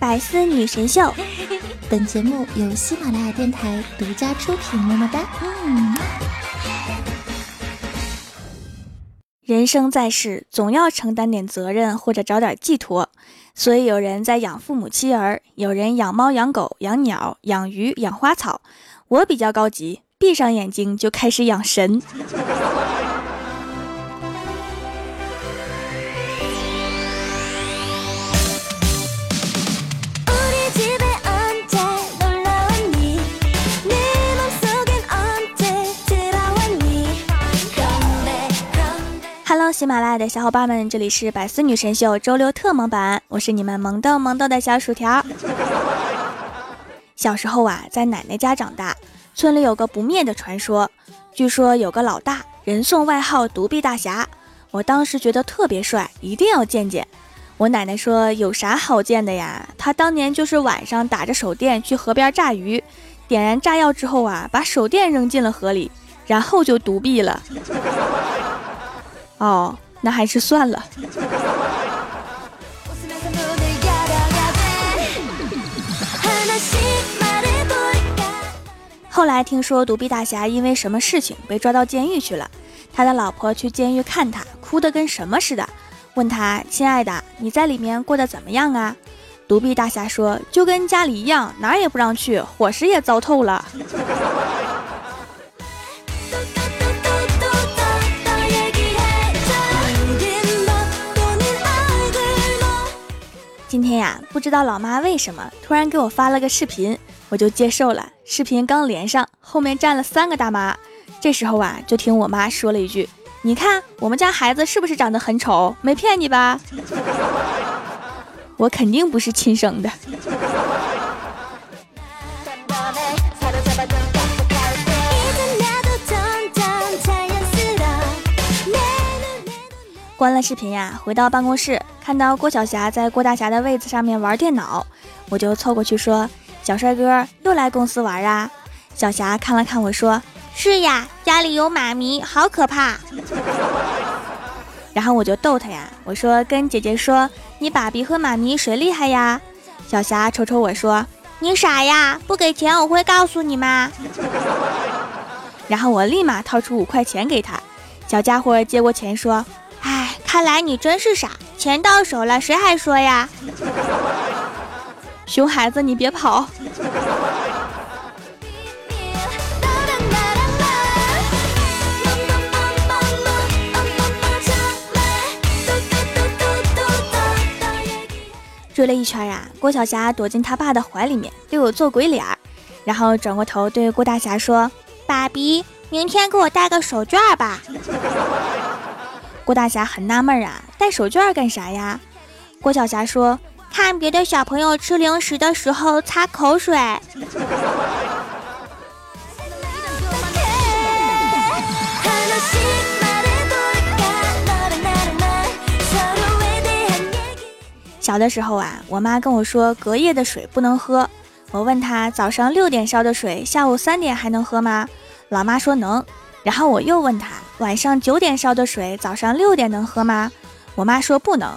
百思女神秀，本节目由喜马拉雅电台独家出品。么么哒。嗯。人生在世，总要承担点责任或者找点寄托，所以有人在养父母妻儿，有人养猫养狗养鸟养鱼养花草。我比较高级，闭上眼睛就开始养神。喜马拉雅的小伙伴们，这里是百思女神秀周六特萌版，我是你们萌豆萌豆的小薯条。小时候啊，在奶奶家长大，村里有个不灭的传说，据说有个老大人送外号独臂大侠，我当时觉得特别帅，一定要见见。我奶奶说有啥好见的呀？他当年就是晚上打着手电去河边炸鱼，点燃炸药之后啊，把手电扔进了河里，然后就独臂了。哦，那还是算了。后来听说独臂大侠因为什么事情被抓到监狱去了，他的老婆去监狱看他，哭得跟什么似的，问他：“亲爱的，你在里面过得怎么样啊？”独臂大侠说：“就跟家里一样，哪儿也不让去，伙食也糟透了。”今天呀，不知道老妈为什么突然给我发了个视频，我就接受了。视频刚连上，后面站了三个大妈。这时候啊，就听我妈说了一句：“你看我们家孩子是不是长得很丑？没骗你吧？我肯定不是亲生的。”关了视频呀，回到办公室，看到郭晓霞在郭大侠的位子上面玩电脑，我就凑过去说：“小帅哥又来公司玩啊？”小霞看了看我说：“是呀，家里有妈咪，好可怕。”然后我就逗他呀，我说：“跟姐姐说，你爸比和妈咪谁厉害呀？”小霞瞅瞅我说：“你傻呀？不给钱我会告诉你吗？”然后我立马掏出五块钱给他，小家伙接过钱说。哎，看来你真是傻，钱到手了，谁还说呀？熊孩子，你别跑！追了一圈呀，郭晓霞躲进他爸的怀里面，对我做鬼脸儿，然后转过头对郭大侠说：“爸比，明天给我带个手绢吧。”郭大侠很纳闷啊，带手绢干啥呀？郭晓霞说：“看别的小朋友吃零食的时候擦口水。”小的时候啊，我妈跟我说隔夜的水不能喝。我问她早上六点烧的水，下午三点还能喝吗？老妈说能。然后我又问他，晚上九点烧的水，早上六点能喝吗？我妈说不能。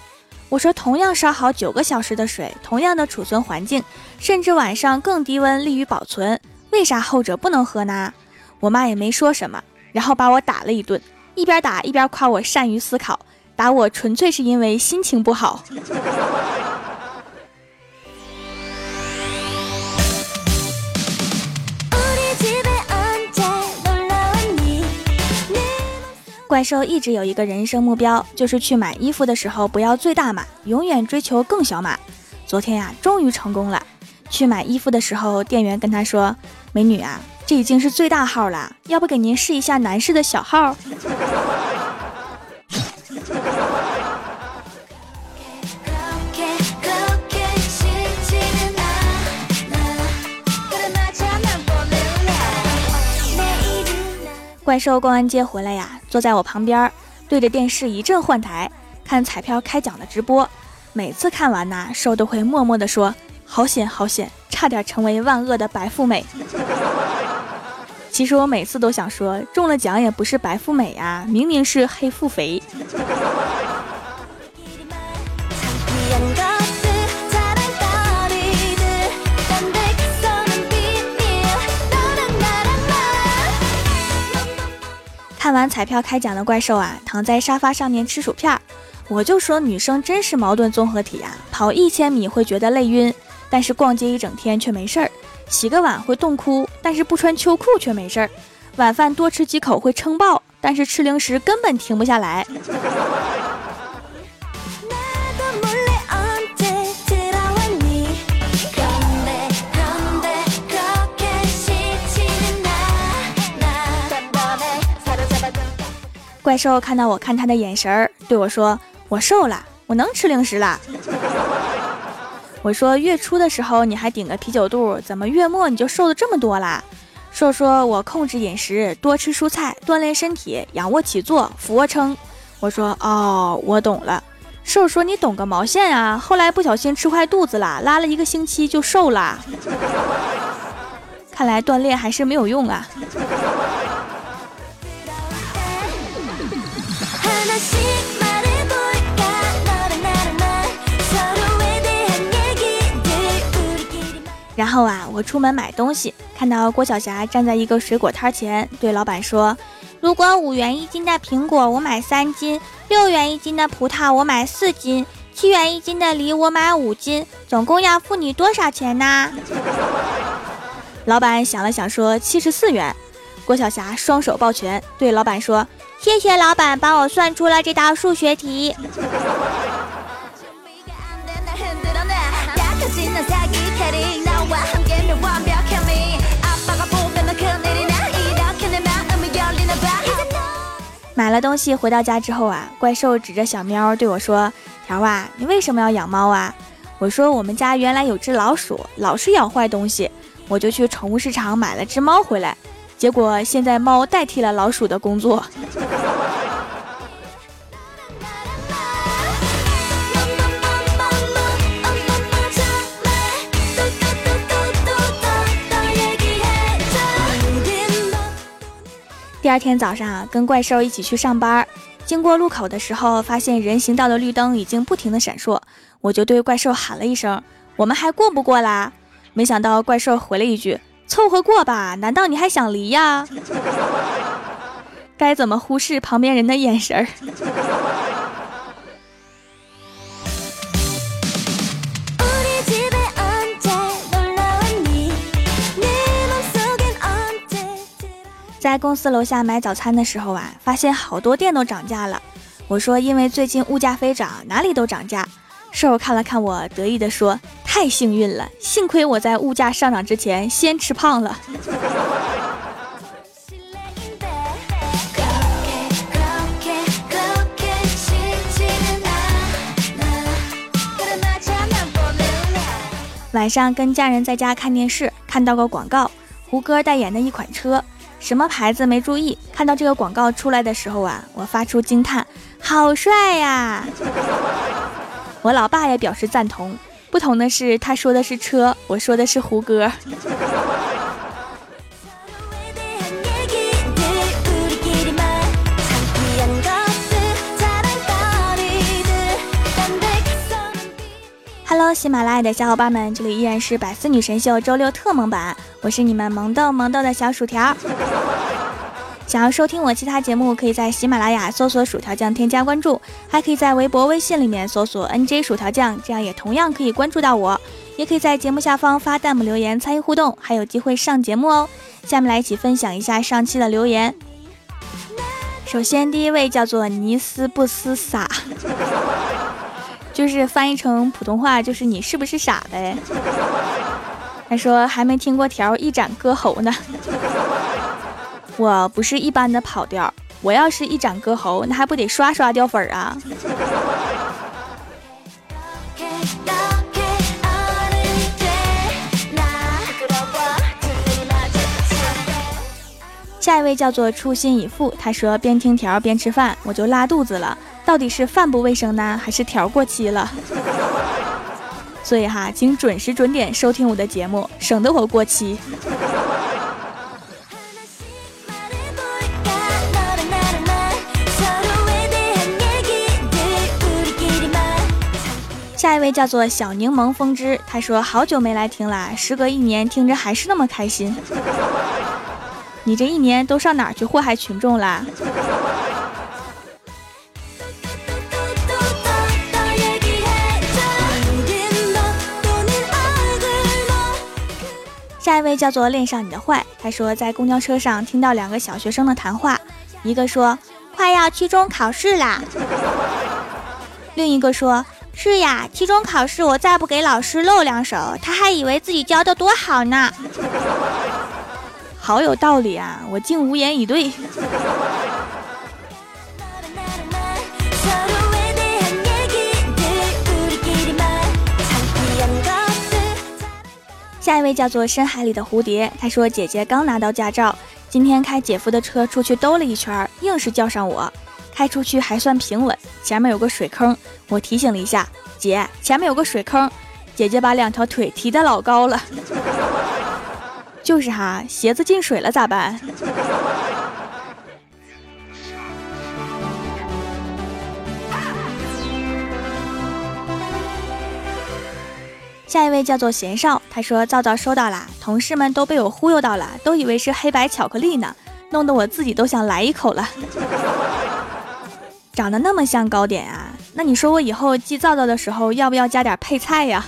我说同样烧好九个小时的水，同样的储存环境，甚至晚上更低温利于保存，为啥后者不能喝呢？我妈也没说什么，然后把我打了一顿，一边打一边夸我善于思考，打我纯粹是因为心情不好。怪兽一直有一个人生目标，就是去买衣服的时候不要最大码，永远追求更小码。昨天呀，终于成功了。去买衣服的时候，店员跟他说：“美女啊，这已经是最大号了，要不给您试一下男士的小号？”怪兽逛完街回来呀，坐在我旁边，对着电视一阵换台，看彩票开奖的直播。每次看完呐，兽都会默默地说：“好险，好险，差点成为万恶的白富美。”其实我每次都想说，中了奖也不是白富美呀，明明是黑富肥。玩彩票开奖的怪兽啊，躺在沙发上面吃薯片。我就说女生真是矛盾综合体呀，跑一千米会觉得累晕，但是逛街一整天却没事儿；洗个碗会冻哭，但是不穿秋裤却没事儿；晚饭多吃几口会撑爆，但是吃零食根本停不下来。怪兽看到我看他的眼神儿，对我说：“我瘦了，我能吃零食了。”我说：“月初的时候你还顶个啤酒肚，怎么月末你就瘦的这么多啦？”兽说：“我控制饮食，多吃蔬菜，锻炼身体，仰卧起坐，俯卧撑。”我说：“哦，我懂了。”兽说：“你懂个毛线啊！后来不小心吃坏肚子了，拉了一个星期就瘦了。看来锻炼还是没有用啊。”然后啊，我出门买东西，看到郭晓霞站在一个水果摊前，对老板说：“如果五元一斤的苹果我买三斤，六元一斤的葡萄我买四斤，七元一斤的梨我买五斤，总共要付你多少钱呢？”老板想了想说：“七十四元。”郭晓霞双手抱拳，对老板说：“谢谢老板帮我算出了这道数学题。”买了东西回到家之后啊，怪兽指着小喵对我说：“条啊，你为什么要养猫啊？”我说：“我们家原来有只老鼠，老是咬坏东西，我就去宠物市场买了只猫回来，结果现在猫代替了老鼠的工作。”第二天早上啊，跟怪兽一起去上班，经过路口的时候，发现人行道的绿灯已经不停的闪烁，我就对怪兽喊了一声：“我们还过不过啦？”没想到怪兽回了一句：“凑合过吧，难道你还想离呀？”该怎么忽视旁边人的眼神儿？在公司楼下买早餐的时候啊，发现好多店都涨价了。我说，因为最近物价飞涨，哪里都涨价。瘦看了看我，得意地说：“太幸运了，幸亏我在物价上涨之前先吃胖了。”晚上跟家人在家看电视，看到个广告，胡歌代言的一款车。什么牌子没注意？看到这个广告出来的时候啊，我发出惊叹：“好帅呀！”我老爸也表示赞同。不同的是，他说的是车，我说的是胡歌。喜马拉雅的小伙伴们，这里依然是百思女神秀周六特萌版，我是你们萌豆萌豆的小薯条。想要收听我其他节目，可以在喜马拉雅搜索“薯条酱”添加关注，还可以在微博、微信里面搜索 “nj 薯条酱”，这样也同样可以关注到我。也可以在节目下方发弹幕留言参与互动，还有机会上节目哦。下面来一起分享一下上期的留言。首先，第一位叫做尼斯不思傻，就是翻译成普通话就是你是不是傻呗？他说还没听过条一展歌喉呢。我不是一般的跑调，我要是一展歌喉，那还不得刷刷掉粉儿啊！下一位叫做初心已付，他说边听条边吃饭，我就拉肚子了，到底是饭不卫生呢，还是条过期了？所以哈，请准时准点收听我的节目，省得我过期。下一位叫做小柠檬风之，他说好久没来听了，时隔一年听着还是那么开心。你这一年都上哪去祸害群众啦？位叫做恋上你的坏，他说在公交车上听到两个小学生的谈话，一个说快要期中考试啦，另一个说是呀，期中考试我再不给老师露两手，他还以为自己教的多好呢。好有道理啊，我竟无言以对。下一位叫做深海里的蝴蝶，他说：“姐姐刚拿到驾照，今天开姐夫的车出去兜了一圈，硬是叫上我。开出去还算平稳，前面有个水坑，我提醒了一下姐，前面有个水坑，姐姐把两条腿提得老高了。就是哈，鞋子进水了咋办？”下一位叫做贤少，他说皂皂收到啦，同事们都被我忽悠到了，都以为是黑白巧克力呢，弄得我自己都想来一口了。长得那么像糕点啊，那你说我以后寄皂皂的时候要不要加点配菜呀？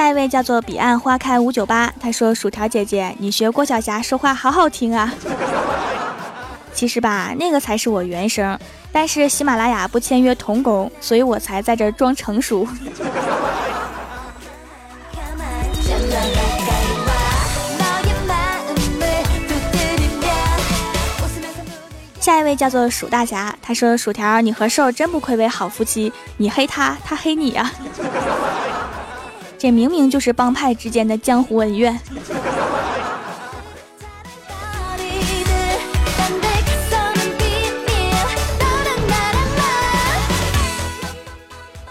下一位叫做彼岸花开五九八，他说：“薯条姐姐，你学郭晓霞说话好好听啊。其实吧，那个才是我原声，但是喜马拉雅不签约童工，所以我才在这装成熟。”下一位叫做薯大侠，他说：“薯条，你和瘦真不愧为好夫妻，你黑他，他黑你呀。” 这明明就是帮派之间的江湖恩怨。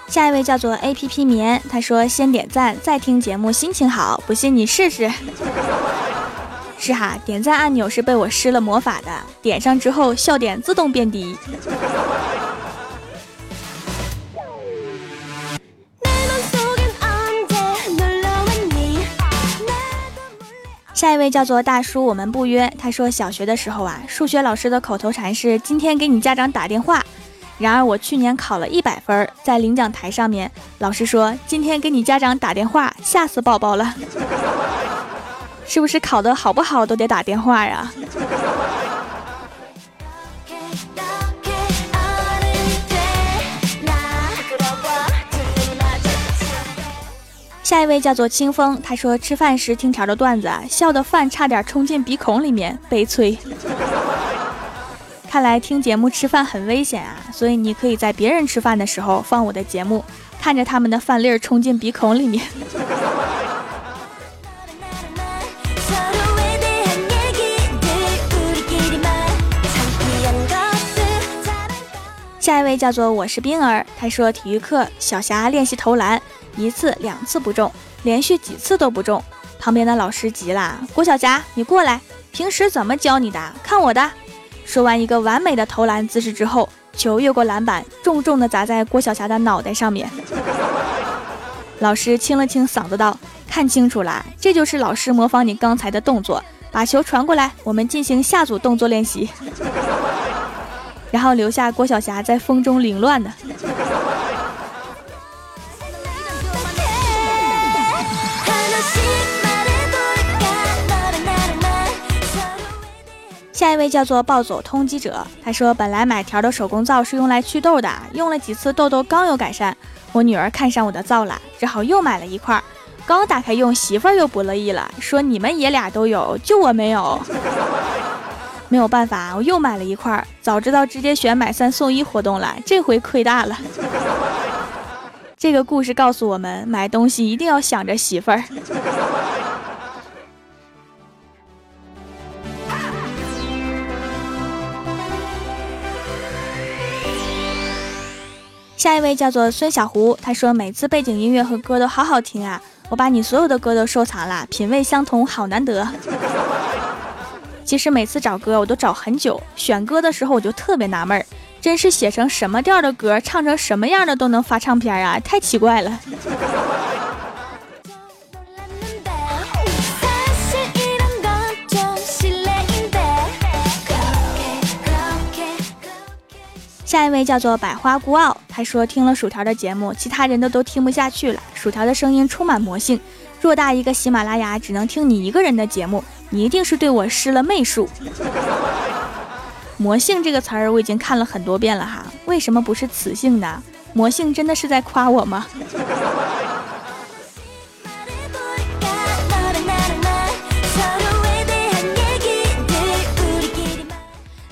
下一位叫做 A P P 棉，他说先点赞再听节目，心情好，不信你试试。是哈，点赞按钮是被我施了魔法的，点上之后笑点自动变低。下一位叫做大叔，我们不约。他说小学的时候啊，数学老师的口头禅是今天给你家长打电话。然而我去年考了一百分，在领奖台上面，老师说今天给你家长打电话，吓死宝宝了。是不是考得好不好都得打电话呀？下一位叫做清风，他说吃饭时听条的段子，笑的饭差点冲进鼻孔里面，悲催。看来听节目吃饭很危险啊，所以你可以在别人吃饭的时候放我的节目，看着他们的饭粒儿冲进鼻孔里面。下一位叫做我是冰儿，他说体育课小霞练习投篮。一次两次不中，连续几次都不中，旁边的老师急了：“郭晓霞，你过来，平时怎么教你的？看我的！”说完一个完美的投篮姿势之后，球越过篮板，重重的砸在郭晓霞的脑袋上面。老师清了清嗓子道：“看清楚了，这就是老师模仿你刚才的动作，把球传过来，我们进行下组动作练习。”然后留下郭晓霞在风中凌乱的。下一位叫做暴走通缉者，他说本来买条的手工皂是用来祛痘的，用了几次痘痘刚有改善，我女儿看上我的皂了，只好又买了一块。刚打开用，媳妇儿又不乐意了，说你们爷俩都有，就我没有。没有办法，我又买了一块。早知道直接选买三送一活动了，这回亏大了。这个故事告诉我们，买东西一定要想着媳妇儿。下一位叫做孙小胡，他说每次背景音乐和歌都好好听啊，我把你所有的歌都收藏了，品味相同，好难得。其实每次找歌我都找很久，选歌的时候我就特别纳闷儿，真是写成什么调的歌，唱成什么样的都能发唱片啊，太奇怪了。下一位叫做百花孤傲，他说听了薯条的节目，其他人都都听不下去了。薯条的声音充满魔性，偌大一个喜马拉雅只能听你一个人的节目，你一定是对我施了媚术。魔性这个词儿我已经看了很多遍了哈，为什么不是雌性呢？魔性真的是在夸我吗？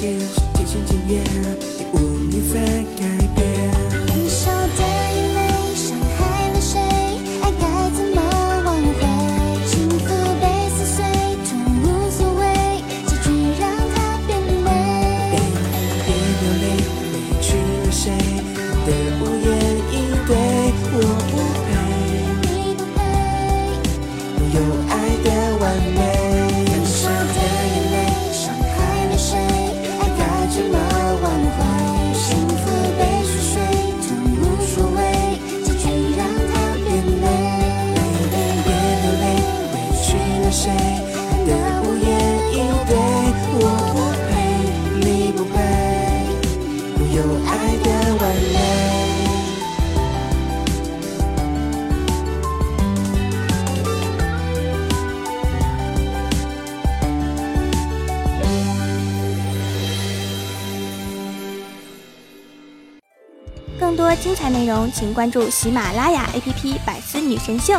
更多精彩内请关注喜马拉雅 APP《百思女神秀》。